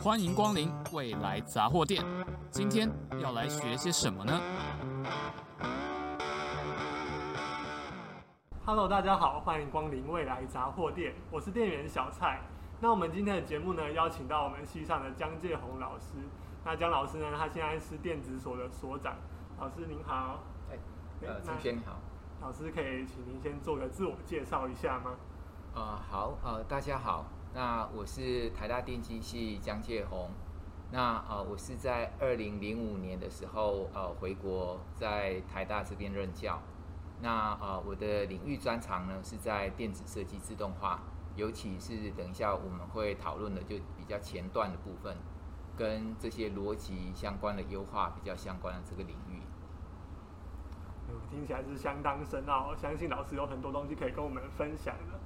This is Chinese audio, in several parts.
欢迎光临未来杂货店。今天要来学些什么呢？Hello，大家好，欢迎光临未来杂货店，我是店员小蔡。那我们今天的节目呢，邀请到我们系上的江介宏老师。那江老师呢，他现在是电子所的所长。老师您好。哎，呃，主持人你好。老师可以请您先做个自我介绍一下吗？啊、呃，好，呃，大家好。那我是台大电机系江介宏。那呃，我是在二零零五年的时候呃回国，在台大这边任教。那呃，我的领域专长呢是在电子设计自动化，尤其是等一下我们会讨论的就比较前段的部分，跟这些逻辑相关的优化比较相关的这个领域。听起来是相当深奥，相信老师有很多东西可以跟我们分享的。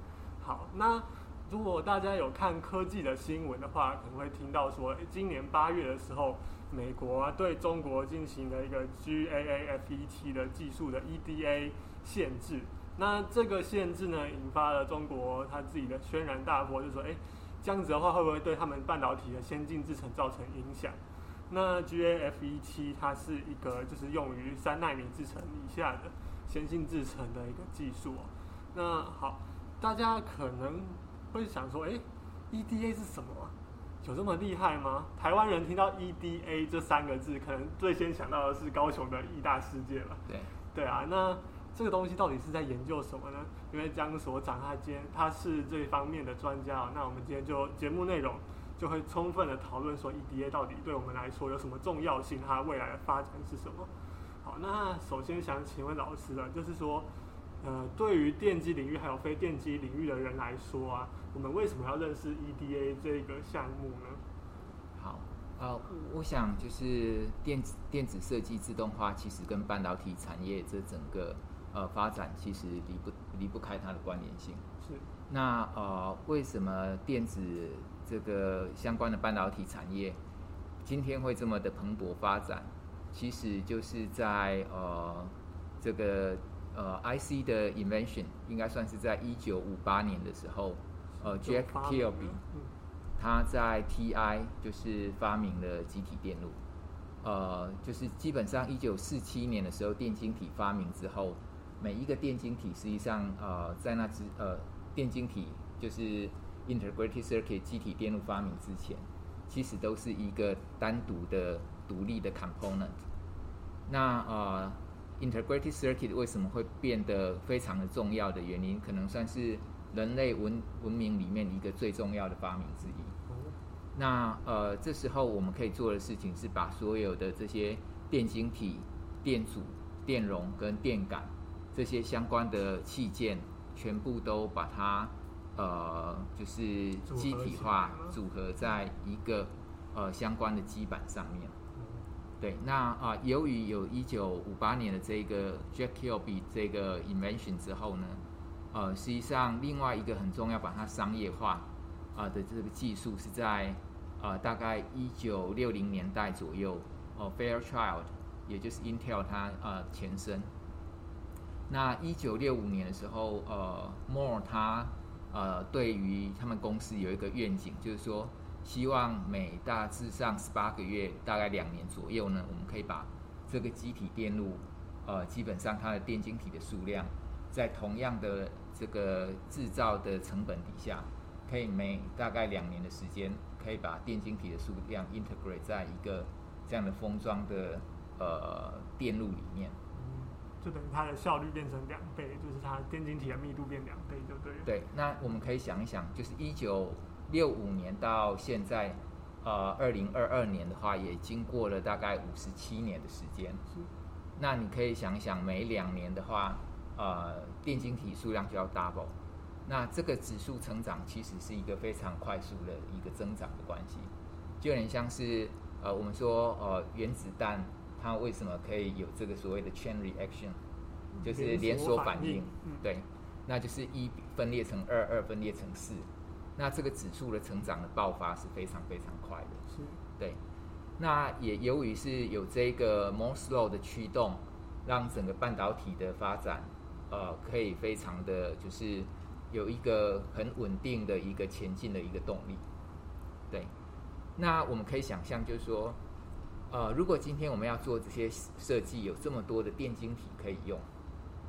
好，那。如果大家有看科技的新闻的话，可能会听到说，今年八月的时候，美国对中国进行了一个 GAAFET 的技术的 EDA 限制。那这个限制呢，引发了中国他自己的轩然大波，就说，哎，这样子的话会不会对他们半导体的先进制程造成影响？那 GAAFET 它是一个就是用于三纳米制程以下的先进制程的一个技术。那好，大家可能。会想说，哎，EDA 是什么啊？有这么厉害吗？台湾人听到 EDA 这三个字，可能最先想到的是高雄的义大世界了。对，对啊。那这个东西到底是在研究什么呢？因为江所长他今天他是这方面的专家，那我们今天就节目内容就会充分的讨论说，EDA 到底对我们来说有什么重要性？它未来的发展是什么？好，那首先想请问老师了，就是说。呃，对于电机领域还有非电机领域的人来说啊，我们为什么要认识 EDA 这个项目呢？好，呃，我想就是电子电子设计自动化其实跟半导体产业这整个呃发展其实离不离不开它的关联性。是。那呃，为什么电子这个相关的半导体产业今天会这么的蓬勃发展？其实就是在呃这个。呃，IC 的 invention 应该算是在一九五八年的时候，呃，Jack Kilby，他在 TI 就是发明了集体电路，呃，就是基本上一九四七年的时候，电晶体发明之后，每一个电晶体实际上呃，在那之呃，电晶体就是 integrated circuit 集体电路发明之前，其实都是一个单独的独立的 component，那呃。Integrated circuit 为什么会变得非常的重要的原因，可能算是人类文文明里面一个最重要的发明之一。那呃，这时候我们可以做的事情是把所有的这些电晶体、电阻、电容跟电感这些相关的器件，全部都把它呃，就是机体化组合在一个呃相关的基板上面。对，那啊、由于有一九五八年的这个 Jack Kilby 这个 invention 之后呢，呃，实际上另外一个很重要把它商业化啊、的这个技术是在呃大概一九六零年代左右，哦、呃、Fairchild 也就是 Intel 它呃前身。那一九六五年的时候，呃，Moore 他呃对于他们公司有一个愿景，就是说。希望每大致上十八个月，大概两年左右呢，我们可以把这个机体电路，呃，基本上它的电晶体的数量，在同样的这个制造的成本底下，可以每大概两年的时间，可以把电晶体的数量 integrate 在一个这样的封装的呃电路里面。嗯，就等于它的效率变成两倍，就是它电晶体的密度变两倍，就对了。对，那我们可以想一想，就是一九。六五年到现在，呃，二零二二年的话，也经过了大概五十七年的时间。是。那你可以想一想，每两年的话，呃，电晶体数量就要 double。那这个指数成长其实是一个非常快速的一个增长的关系，就有点像是呃，我们说呃，原子弹它为什么可以有这个所谓的 chain reaction，就是连锁反应。嗯。对。那就是一分裂成二，二分裂成四。那这个指数的成长的爆发是非常非常快的，是，对。那也由于是有这个 Moore's Law 的驱动，让整个半导体的发展，呃，可以非常的就是有一个很稳定的一个前进的一个动力，对。那我们可以想象，就是说，呃，如果今天我们要做这些设计，有这么多的电晶体可以用，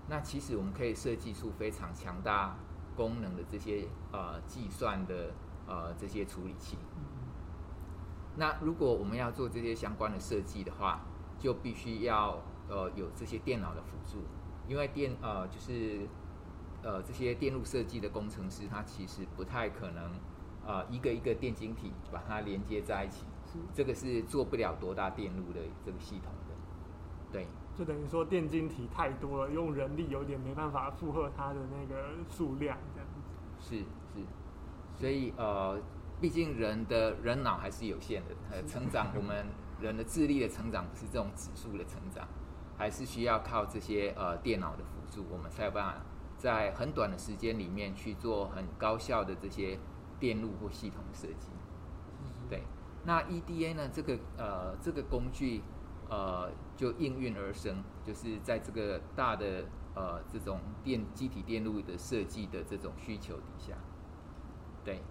那其实我们可以设计出非常强大功能的这些呃计算的呃这些处理器。那如果我们要做这些相关的设计的话，就必须要呃有这些电脑的辅助，因为电呃就是呃这些电路设计的工程师，他其实不太可能。啊、呃，一个一个电晶体把它连接在一起，这个是做不了多大电路的这个系统的，对，就等于说电晶体太多了，用人力有点没办法负荷它的那个数量，这样子。是是，所以呃，毕竟人的人脑还是有限的，呃，成长我们 人的智力的成长不是这种指数的成长，还是需要靠这些呃电脑的辅助，我们才有办法在很短的时间里面去做很高效的这些。电路或系统设计，对，那 EDA 呢？这个呃，这个工具呃，就应运而生，就是在这个大的呃这种电机体电路的设计的这种需求底下，对，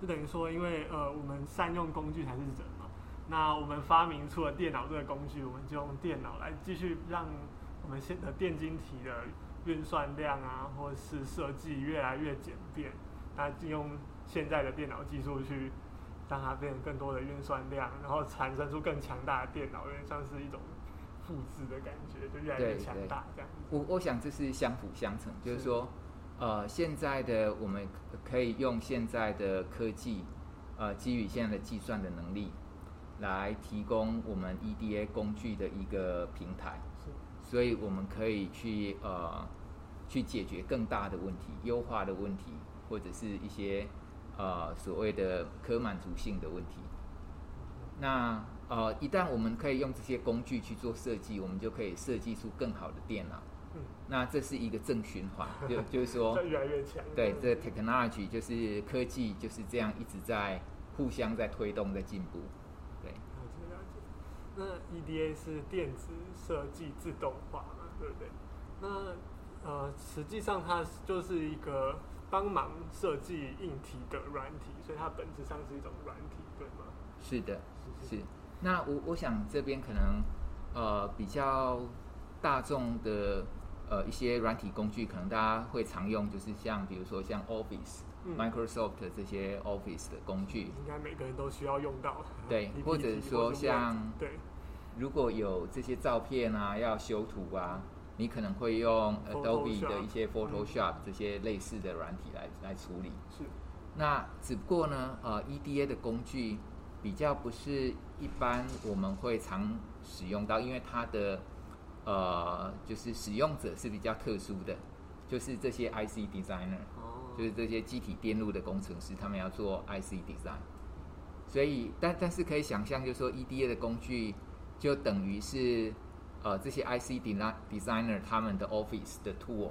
就等于说，因为呃，我们善用工具才是人嘛。那我们发明出了电脑这个工具，我们就用电脑来继续让我们现的电晶体的。运算量啊，或者是设计越来越简便，那就用现在的电脑技术去让它变成更多的运算量，然后产生出更强大的电脑，有点像是一种复制的感觉，就越来越强大这样。我我想这是相辅相成，就是说，呃，现在的我们可以用现在的科技，呃，基于现在的计算的能力，来提供我们 EDA 工具的一个平台。所以我们可以去呃去解决更大的问题、优化的问题，或者是一些呃所谓的可满足性的问题。那呃一旦我们可以用这些工具去做设计，我们就可以设计出更好的电脑。嗯。那这是一个正循环，就就是说 越来越强。对，这 technology 就是科技就是这样一直在互相在推动、在进步。对那 EDA 是电子设计自动化嘛，对不对？那呃，实际上它就是一个帮忙设计硬体的软体，所以它本质上是一种软体，对吗？是的，是。是那我我想这边可能呃比较大众的呃一些软体工具，可能大家会常用，就是像比如说像 Office。嗯、Microsoft 这些 Office 的工具，应该每个人都需要用到。对，或者说像，对，如果有这些照片啊，要修图啊，你可能会用 Adobe 的一些 Photoshop 这些类似的软体来来处理。是。那只不过呢，呃，EDA 的工具比较不是一般我们会常使用到，因为它的呃，就是使用者是比较特殊的，就是这些 IC Designer。就是这些机体电路的工程师，他们要做 IC design，所以但但是可以想象，就是说 EDA 的工具就等于是呃这些 IC designer 他们的 Office 的 tool，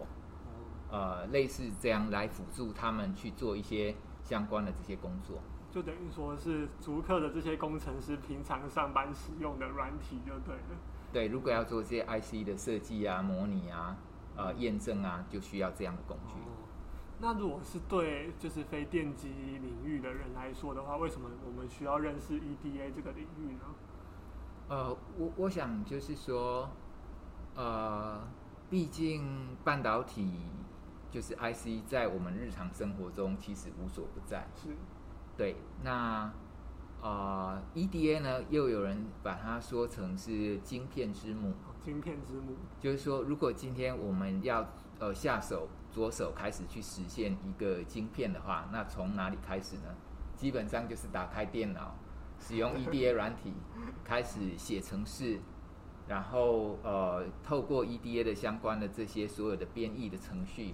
呃类似这样来辅助他们去做一些相关的这些工作，就等于说是逐客的这些工程师平常上班使用的软体就对了。对，如果要做这些 IC 的设计啊、模拟啊、呃验证啊，就需要这样的工具。那如果是对就是非电机领域的人来说的话，为什么我们需要认识 EDA 这个领域呢？呃，我我想就是说，呃，毕竟半导体就是 IC 在我们日常生活中其实无所不在。是。对，那呃，EDA 呢，又有人把它说成是晶片之母。晶片之母。就是说，如果今天我们要呃下手。着手开始去实现一个晶片的话，那从哪里开始呢？基本上就是打开电脑，使用 EDA 软体，开始写程式，然后呃，透过 EDA 的相关的这些所有的编译的程序，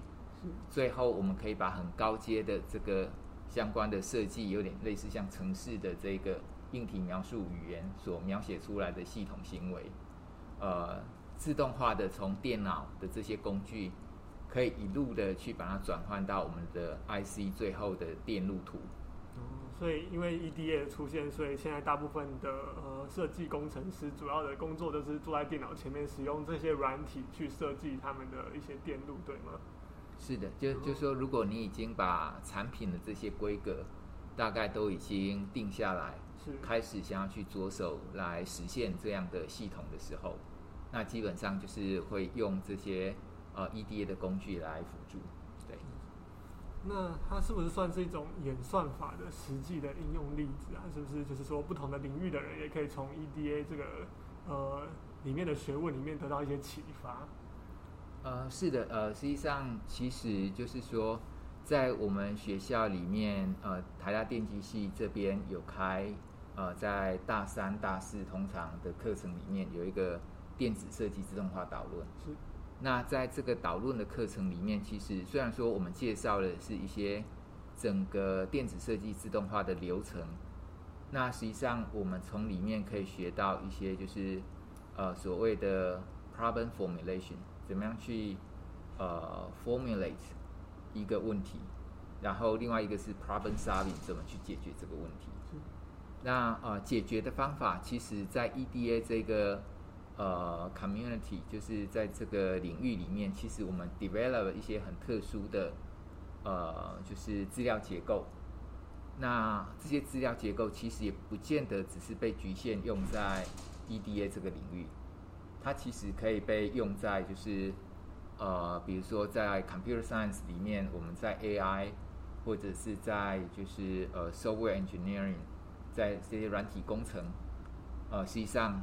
最后我们可以把很高阶的这个相关的设计，有点类似像程式的这个硬体描述语言所描写出来的系统行为，呃，自动化的从电脑的这些工具。可以一路的去把它转换到我们的 IC 最后的电路图。嗯，所以因为 EDA 的出现，所以现在大部分的呃设计工程师主要的工作都是坐在电脑前面，使用这些软体去设计他们的一些电路，对吗？是的，就就说，如果你已经把产品的这些规格大概都已经定下来，是开始想要去着手来实现这样的系统的时候，那基本上就是会用这些呃 EDA 的工具来辅助。对，那它是不是算是一种演算法的实际的应用例子啊？是不是就是说不同的领域的人也可以从 EDA 这个呃里面的学问里面得到一些启发？呃，是的，呃，实际上其实就是说。在我们学校里面，呃，台大电机系这边有开，呃，在大三、大四通常的课程里面有一个电子设计自动化导论。是。那在这个导论的课程里面，其实虽然说我们介绍的是一些整个电子设计自动化的流程，那实际上我们从里面可以学到一些，就是呃所谓的 problem formulation，怎么样去呃 formulate。一个问题，然后另外一个是 problem solving，怎么去解决这个问题？那呃，解决的方法，其实在 EDA 这个呃 community，就是在这个领域里面，其实我们 develop 了一些很特殊的呃，就是资料结构。那这些资料结构其实也不见得只是被局限用在 EDA 这个领域，它其实可以被用在就是。呃，比如说在 computer science 里面，我们在 AI 或者是在就是呃 software engineering，在这些软体工程，呃，实际上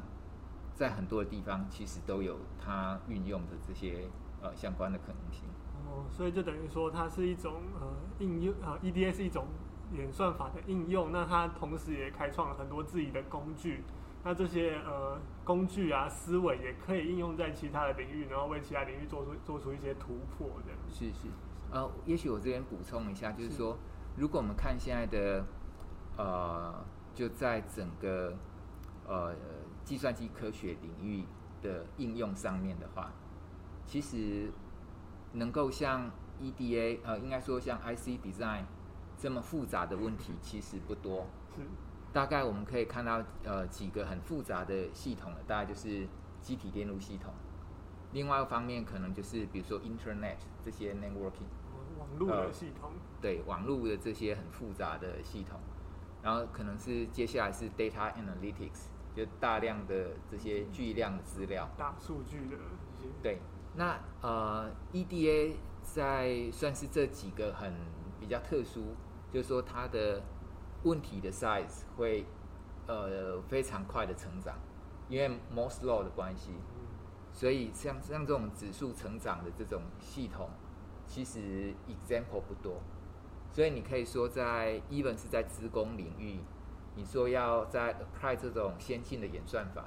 在很多的地方其实都有它运用的这些呃相关的可能性。哦，所以就等于说它是一种呃应用啊，呃，EDA 是一种演算法的应用，那它同时也开创了很多自己的工具。那这些呃工具啊思维也可以应用在其他的领域，然后为其他领域做出做出一些突破的。是是，呃，也许我这边补充一下，就是说，是如果我们看现在的呃，就在整个呃计算机科学领域的应用上面的话，其实能够像 EDA 呃，应该说像 IC Design 这么复杂的问题，其实不多。是。大概我们可以看到，呃，几个很复杂的系统，大概就是机体电路系统。另外一方面，可能就是比如说 Internet 这些 networking，网络的系统。呃，对，网络的这些很复杂的系统。然后可能是接下来是 Data Analytics，就大量的这些巨量的资料。大数据的这些。对，那呃，EDA 在算是这几个很比较特殊，就是说它的。问题的 size 会呃非常快的成长，因为 Moore's Law 的关系，所以像像这种指数成长的这种系统，其实 example 不多，所以你可以说在 even 是在资工领域，你说要在 apply 这种先进的演算法，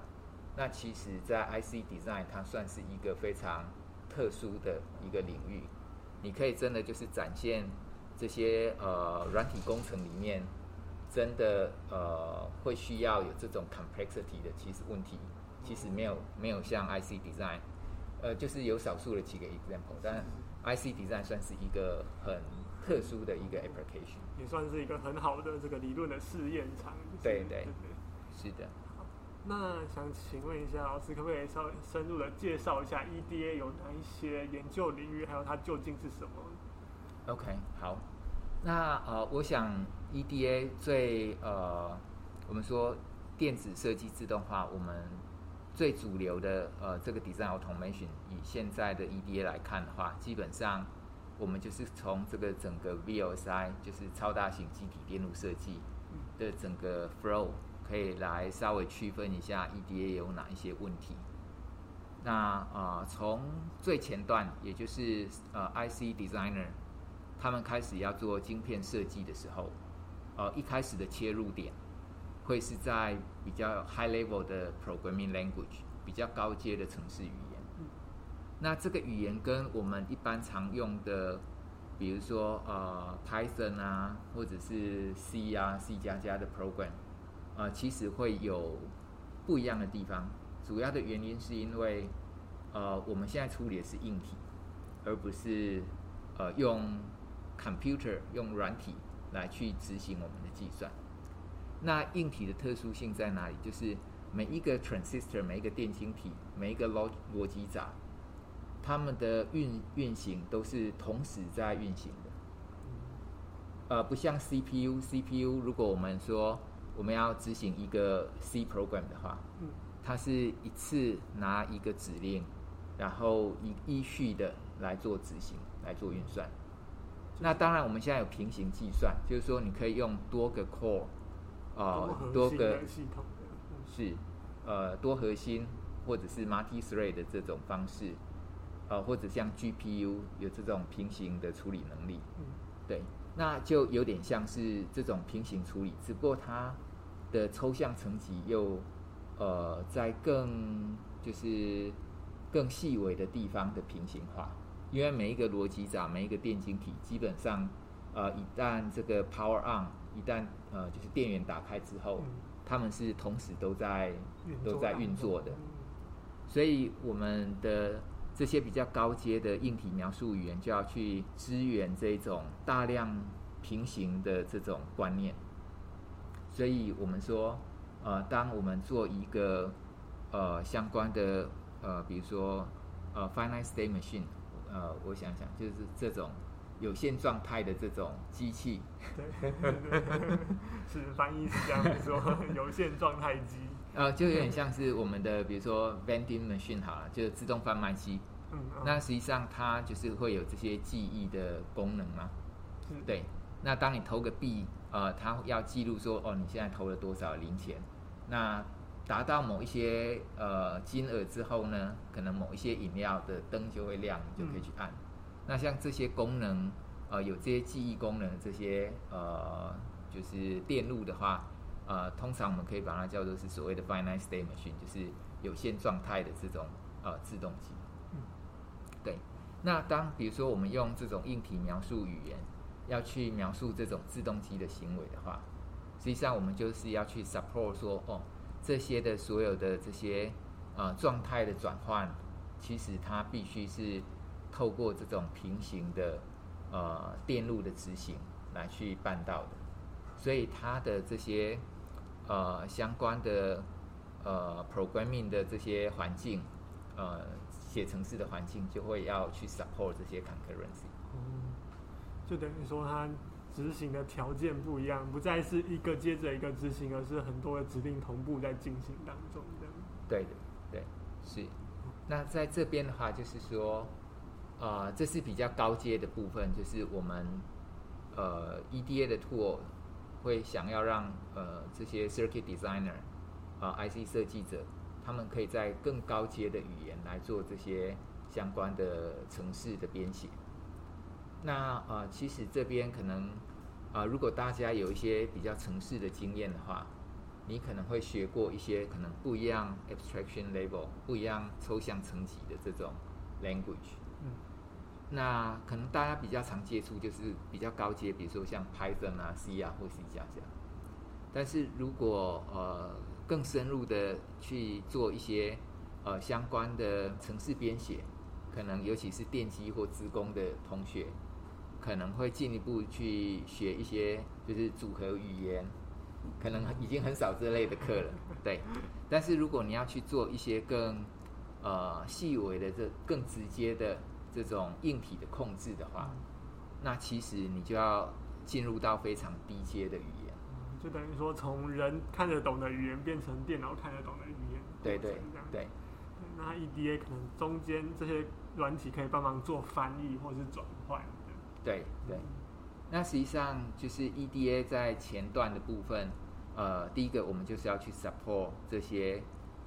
那其实在 IC design 它算是一个非常特殊的一个领域，你可以真的就是展现这些呃软体工程里面。真的呃会需要有这种 complexity 的，其实问题其实没有没有像 IC design，呃就是有少数的几个 example，但 IC design 算是一个很特殊的一个 application，也算是一个很好的这个理论的试验场。对对对，是的。好，那想请问一下老师，可不可以稍微深入的介绍一下 EDA 有哪一些研究领域，还有它究竟是什么？OK，好。那呃，我想 EDA 最呃，我们说电子设计自动化，我们最主流的呃这个 design automation，以现在的 EDA 来看的话，基本上我们就是从这个整个 VLSI，就是超大型机体电路设计的整个 flow，可以来稍微区分一下 EDA 有哪一些问题。那啊、呃，从最前段，也就是呃 IC designer。他们开始要做晶片设计的时候，呃，一开始的切入点会是在比较 high level 的 programming language，比较高阶的程式语言。那这个语言跟我们一般常用的，比如说呃 Python 啊，或者是 C 啊、C 加加的 program，呃，其实会有不一样的地方。主要的原因是因为，呃，我们现在处理的是硬体，而不是呃用。Computer 用软体来去执行我们的计算，那硬体的特殊性在哪里？就是每一个 transistor、每一个电晶体、每一个逻逻辑闸，它们的运运行都是同时在运行的。呃，不像 CPU，CPU 如果我们说我们要执行一个 C program 的话，嗯，它是一次拿一个指令，然后依依序的来做执行，来做运算。那当然，我们现在有平行计算，就是说你可以用多个 core，呃，多个系统是呃多核心或者是 multi-thread 的这种方式，呃，或者像 GPU 有这种平行的处理能力，嗯，对，那就有点像是这种平行处理，只不过它的抽象层级又呃在更就是更细微的地方的平行化。因为每一个逻辑闸，每一个电晶体，基本上，呃，一旦这个 power on，一旦呃就是电源打开之后，它们是同时都在都在运作的。所以我们的这些比较高阶的硬体描述语言就要去支援这种大量平行的这种观念。所以我们说，呃，当我们做一个呃相关的呃，比如说呃 finite state machine。呃，我想想，就是这种有限状态的这种机器，对，是翻译是这样子说，有限状态机，呃，就有点像是我们的，比如说 vending machine 好了，就是自动贩卖机，嗯，哦、那实际上它就是会有这些记忆的功能嘛，是。对，那当你投个币，呃，它要记录说，哦，你现在投了多少零钱，那。达到某一些呃金额之后呢，可能某一些饮料的灯就会亮，你就可以去按。嗯、那像这些功能，呃，有这些记忆功能，这些呃，就是电路的话，呃，通常我们可以把它叫做是所谓的 finite state machine，就是有限状态的这种呃自动机。嗯，对。那当比如说我们用这种硬体描述语言要去描述这种自动机的行为的话，实际上我们就是要去 support 说哦。这些的所有的这些呃状态的转换，其实它必须是透过这种平行的呃电路的执行来去办到的，所以它的这些呃相关的呃 programming 的这些环境，呃写程式的环境就会要去 support 这些 concurrency。嗯，就等于说它。执行的条件不一样，不再是一个接着一个执行，而是很多的指令同步在进行当中的。对的，对，是。那在这边的话，就是说，呃，这是比较高阶的部分，就是我们呃 EDA 的 tool 会想要让呃这些 circuit designer 啊、IC 设计者，他们可以在更高阶的语言来做这些相关的程式的编写。那呃，其实这边可能。啊、呃，如果大家有一些比较程式的经验的话，你可能会学过一些可能不一样 abstraction level、不一样抽象层级的这种 language。嗯，那可能大家比较常接触就是比较高阶，比如说像 Python 啊、C 啊或 C 加加。但是如果呃更深入的去做一些呃相关的程式编写，可能尤其是电机或资工的同学。可能会进一步去学一些，就是组合语言，可能已经很少这类的课了，对。但是如果你要去做一些更呃细微的、这更直接的这种硬体的控制的话，那其实你就要进入到非常低阶的语言，就等于说从人看得懂的语言变成电脑看得懂的语言，对对对。那 EDA 可能中间这些软体可以帮忙做翻译或是转换。对对，那实际上就是 EDA 在前段的部分，呃，第一个我们就是要去 support 这些，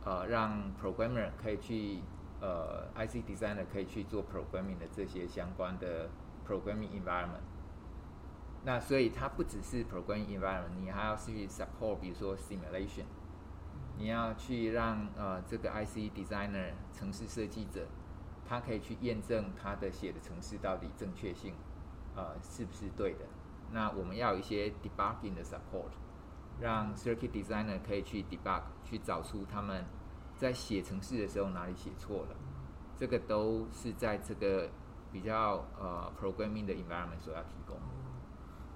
呃，让 programmer 可以去，呃，IC designer 可以去做 programming 的这些相关的 programming environment。那所以它不只是 programming environment，你还要去 support，比如说 simulation，你要去让呃这个 IC designer 城市设计者，他可以去验证他的写的程式到底正确性。呃，是不是对的？那我们要有一些 debugging 的 support，让 circuit designer 可以去 debug，去找出他们在写程式的时候哪里写错了。这个都是在这个比较呃 programming 的 environment 所要提供。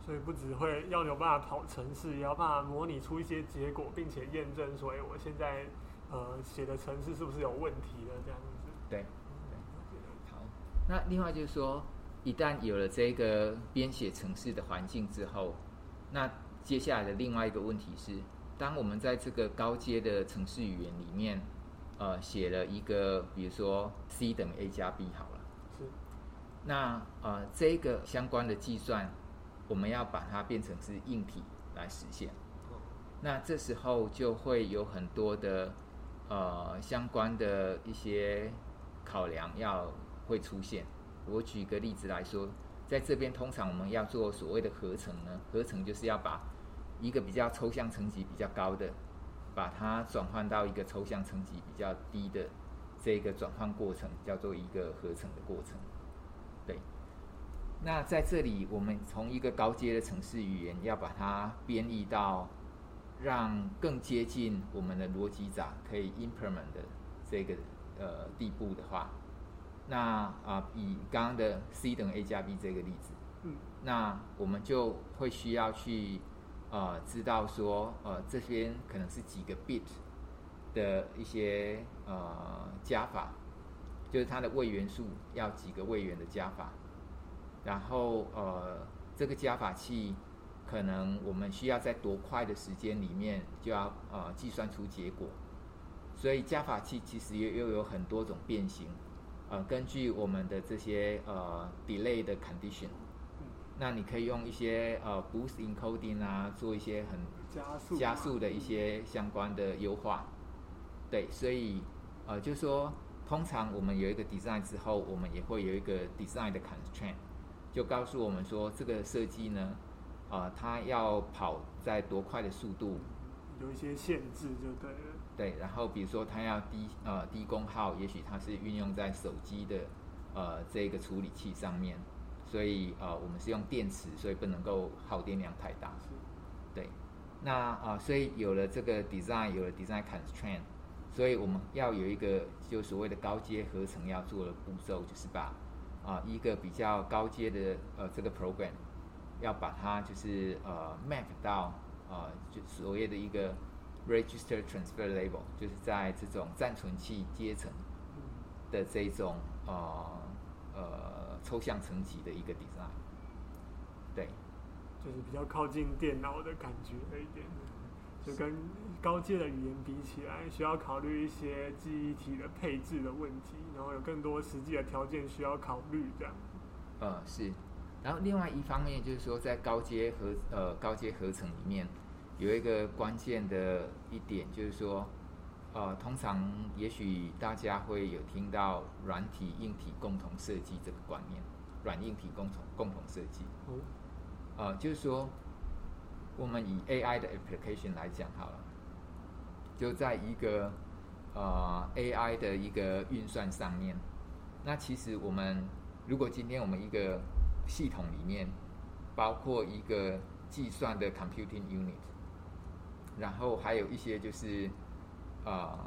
所以不只会要有办法跑程式，也要办法模拟出一些结果，并且验证所以，我现在呃写的程式是不是有问题的这样子。对，对。好，那另外就是说。一旦有了这个编写程式的环境之后，那接下来的另外一个问题是，当我们在这个高阶的程式语言里面，呃，写了一个，比如说 C 等于 A 加 B 好了，是，那呃，这个相关的计算，我们要把它变成是硬体来实现，那这时候就会有很多的呃相关的一些考量要会出现。我举个例子来说，在这边通常我们要做所谓的合成呢，合成就是要把一个比较抽象层级比较高的，把它转换到一个抽象层级比较低的这个转换过程，叫做一个合成的过程。对。那在这里，我们从一个高阶的程式语言要把它编译到让更接近我们的逻辑闸可以 implement 的这个呃地步的话。那啊、呃，以刚刚的 C 等于 A 加 B 这个例子，嗯，那我们就会需要去呃知道说呃这边可能是几个 bit 的一些呃加法，就是它的位元数要几个位元的加法，然后呃这个加法器可能我们需要在多快的时间里面就要呃计算出结果，所以加法器其实也又有很多种变形。呃，根据我们的这些呃 delay 的 condition，那你可以用一些呃 boost encoding 啊，做一些很加速加速的一些相关的优化。对，所以呃，就是说通常我们有一个 design 之后，我们也会有一个 design 的 constraint，就告诉我们说这个设计呢，呃，它要跑在多快的速度，有一些限制就对了。对，然后比如说它要低呃低功耗，也许它是运用在手机的呃这个处理器上面，所以呃我们是用电池，所以不能够耗电量太大。对，那啊、呃、所以有了这个 design，有了 design constraint，所以我们要有一个就所谓的高阶合成要做的步骤，就是把啊、呃、一个比较高阶的呃这个 program 要把它就是呃 map 到呃就所谓的一个。Register transfer label 就是在这种暂存器阶层的这种呃呃抽象层级的一个 design，对，就是比较靠近电脑的感觉一点，就跟高阶的语言比起来，需要考虑一些记忆体的配置的问题，然后有更多实际的条件需要考虑这样。呃是，然后另外一方面就是说，在高阶合呃高阶合成里面。有一个关键的一点，就是说，呃，通常也许大家会有听到软体、硬体共同设计这个观念，软硬体共同共同设计。哦。呃，就是说，我们以 AI 的 application 来讲好了，就在一个呃 AI 的一个运算上面，那其实我们如果今天我们一个系统里面包括一个计算的 computing unit。然后还有一些就是，呃，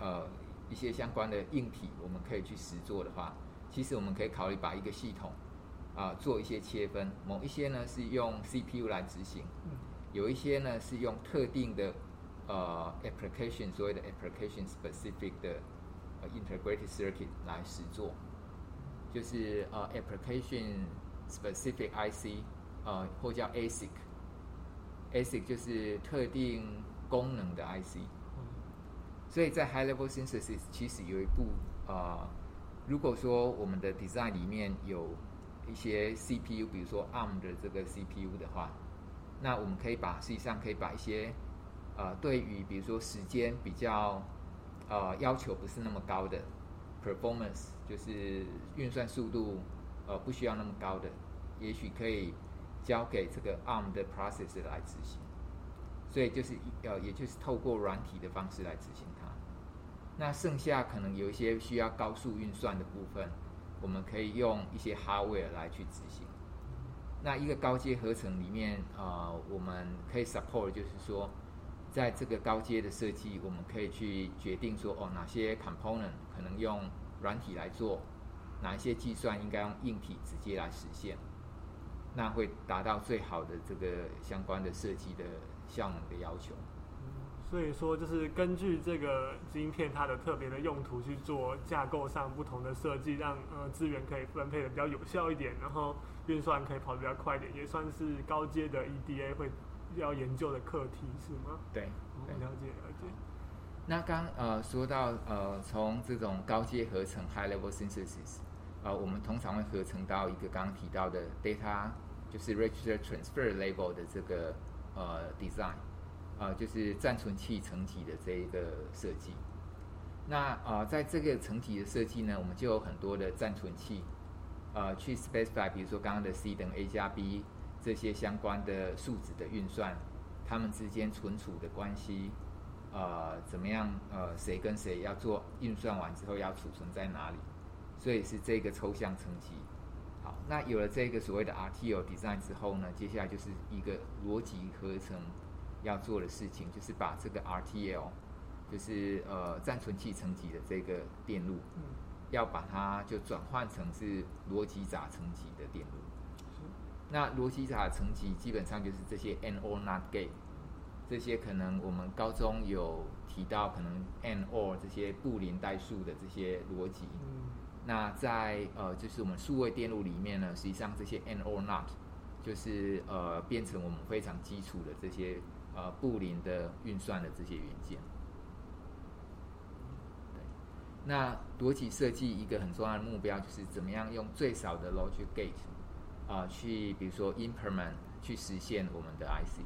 呃，一些相关的硬体，我们可以去实做的话，其实我们可以考虑把一个系统，啊、呃，做一些切分。某一些呢是用 CPU 来执行，有一些呢是用特定的呃 application，所谓的 application specific 的呃 integrated circuit 来实做，就是呃 application specific IC，呃或叫 ASIC。ASIC 就是特定功能的 IC，所以在 High Level Synthesis 其实有一部啊、呃，如果说我们的 design 里面有一些 CPU，比如说 ARM 的这个 CPU 的话，那我们可以把实际上可以把一些呃对于比如说时间比较呃要求不是那么高的 performance，就是运算速度呃不需要那么高的，也许可以。交给这个 ARM 的 processor 来执行，所以就是呃，也就是透过软体的方式来执行。那剩下可能有一些需要高速运算的部分，我们可以用一些 hardware 来去执行。那一个高阶合成里面，呃，我们可以 support，就是说，在这个高阶的设计，我们可以去决定说，哦，哪些 component 可能用软体来做，哪一些计算应该用硬体直接来实现。那会达到最好的这个相关的设计的效能的要求。嗯，所以说，就是根据这个晶片它的特别的用途去做架构上不同的设计，让呃资源可以分配的比较有效一点，然后运算可以跑得比较快一点，也算是高阶的 EDA 会要研究的课题，是吗？对，对，了解了解。那刚呃说到呃从这种高阶合成 High Level Synthesis，呃我们通常会合成到一个刚刚提到的 Data 就是 Register Transfer Level 的这个呃 Design。啊、呃，就是暂存器层级的这一个设计。那啊、呃，在这个层级的设计呢，我们就有很多的暂存器，呃，去 specify，比如说刚刚的 C 等于 A 加 B 这些相关的数值的运算，它们之间存储的关系，呃，怎么样？呃，谁跟谁要做运算完之后要储存在哪里？所以是这个抽象层级。好，那有了这个所谓的 RTL design 之后呢，接下来就是一个逻辑合成。要做的事情就是把这个 RTL，就是呃暂存器层级的这个电路，嗯、要把它就转换成是逻辑闸层级的电路。那逻辑闸层级基本上就是这些 AND OR NOT gate，这些可能我们高中有提到，可能 AND OR 这些布林代数的这些逻辑。嗯、那在呃就是我们数位电路里面呢，实际上这些 AND OR NOT 就是呃变成我们非常基础的这些。呃，布林的运算的这些元件，对，那逻辑设计一个很重要的目标就是怎么样用最少的 logic gate 啊、呃，去比如说 implement 去实现我们的 IC，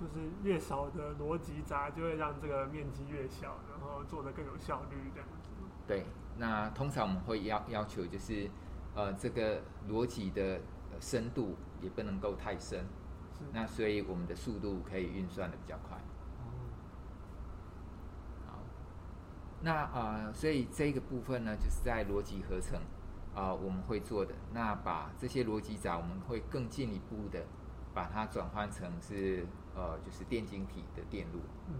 就是越少的逻辑闸就会让这个面积越小，然后做的更有效率这样子。对，那通常我们会要要求就是呃，这个逻辑的深度也不能够太深。那所以我们的速度可以运算的比较快。好，那呃，所以这个部分呢，就是在逻辑合成啊、呃，我们会做的。那把这些逻辑闸，我们会更进一步的把它转换成是呃，就是电晶体的电路。嗯。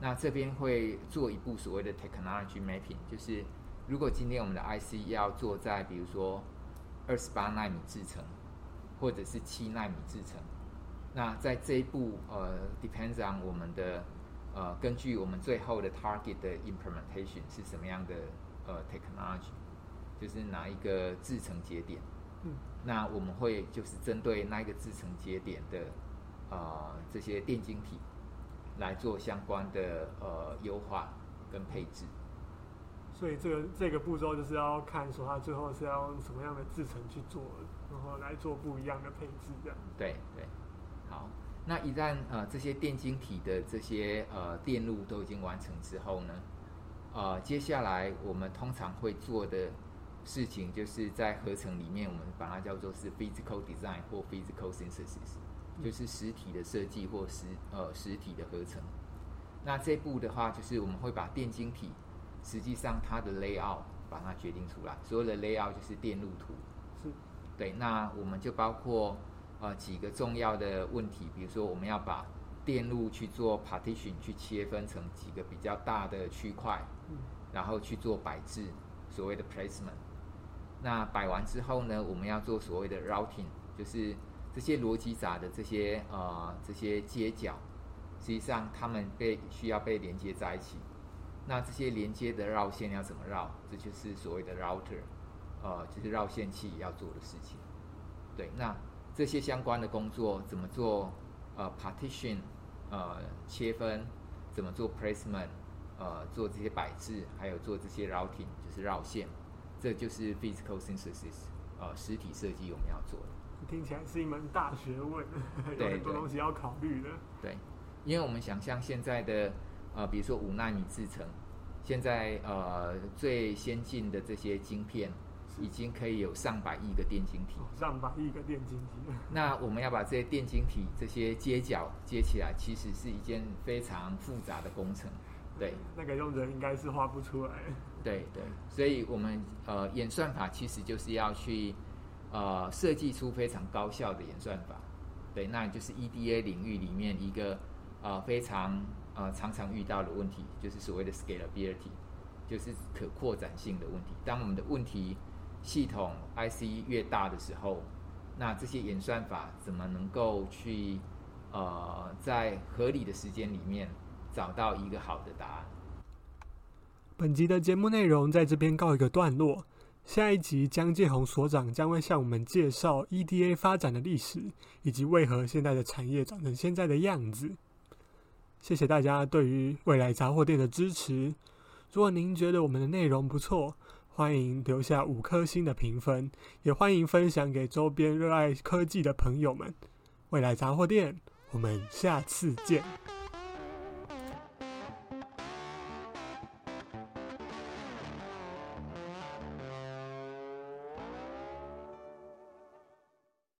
那这边会做一步所谓的 technology mapping，就是如果今天我们的 IC 要做在比如说二十八纳米制程，或者是七纳米制程。那在这一步，呃，depends on 我们的，呃，根据我们最后的 target 的 implementation 是什么样的，呃，technology，就是哪一个制程节点，嗯，那我们会就是针对那一个制程节点的，呃，这些电晶体来做相关的呃优化跟配置。所以这个这个步骤就是要看说它最后是要用什么样的制程去做，然后来做不一样的配置，这样。对对。好，那一旦呃这些电晶体的这些呃电路都已经完成之后呢，呃接下来我们通常会做的事情，就是在合成里面，我们把它叫做是 physical design 或 physical synthesis，就是实体的设计或实呃实体的合成。那这步的话，就是我们会把电晶体实际上它的 layout 把它决定出来，所有的 layout 就是电路图。是，对，那我们就包括。呃，几个重要的问题，比如说我们要把电路去做 partition，去切分成几个比较大的区块，嗯，然后去做摆置，所谓的 placement。那摆完之后呢，我们要做所谓的 routing，就是这些逻辑闸的这些呃这些接角，实际上它们被需要被连接在一起。那这些连接的绕线要怎么绕？这就是所谓的 router，呃，就是绕线器要做的事情。对，那。这些相关的工作怎么做？呃，partition，呃，切分，怎么做 placement，呃，做这些摆置，还有做这些 routing，就是绕线，这就是 physical synthesis，呃，实体设计我们要做的。听起来是一门大学问，有很多东西要考虑的。对，因为我们想象现在的呃，比如说五纳米制程，现在呃最先进的这些晶片。已经可以有上百亿个电晶体，上百亿个电晶体。那我们要把这些电晶体这些接角接起来，其实是一件非常复杂的工程。对，那个用人应该是画不出来。对对，所以我们呃演算法其实就是要去呃设计出非常高效的演算法。对，那就是 EDA 领域里面一个呃非常呃常常遇到的问题，就是所谓的 scalability，就是可扩展性的问题。当我们的问题系统 IC 越大的时候，那这些演算法怎么能够去呃在合理的时间里面找到一个好的答案。本集的节目内容在这边告一个段落。下一集，江介宏所长将会向我们介绍 EDA 发展的历史，以及为何现在的产业长成现在的样子。谢谢大家对于未来杂货店的支持。如果您觉得我们的内容不错，欢迎留下五颗星的评分，也欢迎分享给周边热爱科技的朋友们。未来杂货店，我们下次见。